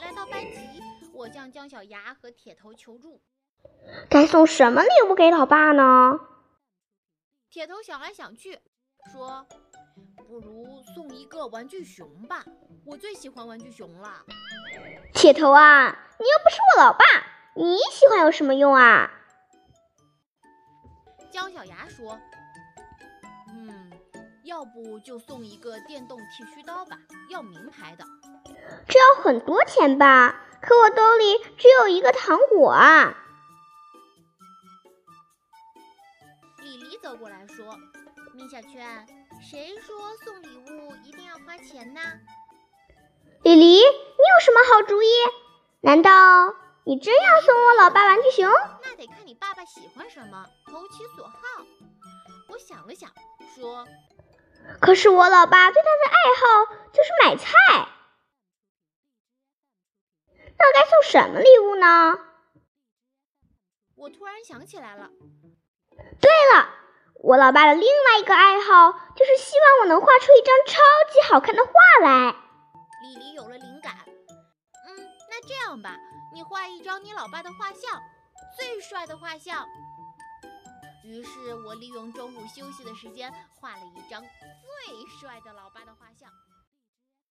来到班级，我向姜小牙和铁头求助。该送什么礼物给老爸呢？铁头想来想去，说：“不如送一个玩具熊吧，我最喜欢玩具熊了。”铁头啊，你又不是我老爸，你喜欢有什么用啊？姜小牙说：“嗯，要不就送一个电动剃须刀吧，要名牌的。这要很多钱吧？可我兜里只有一个糖果啊。”李黎走过来说：“米小圈，谁说送礼物一定要花钱呢？”李黎，你有什么好主意？难道你真要送我老爸玩具熊？那得看你爸爸喜欢什么，投其所好。我想了想，说：“可是我老爸最大的爱好就是买菜，那该送什么礼物呢？”我突然想起来了。对了，我老爸的另外一个爱好就是希望我能画出一张超级好看的画来。李黎有了灵感，嗯，那这样吧，你画一张你老爸的画像，最帅的画像。于是我利用中午休息的时间画了一张最帅的老爸的。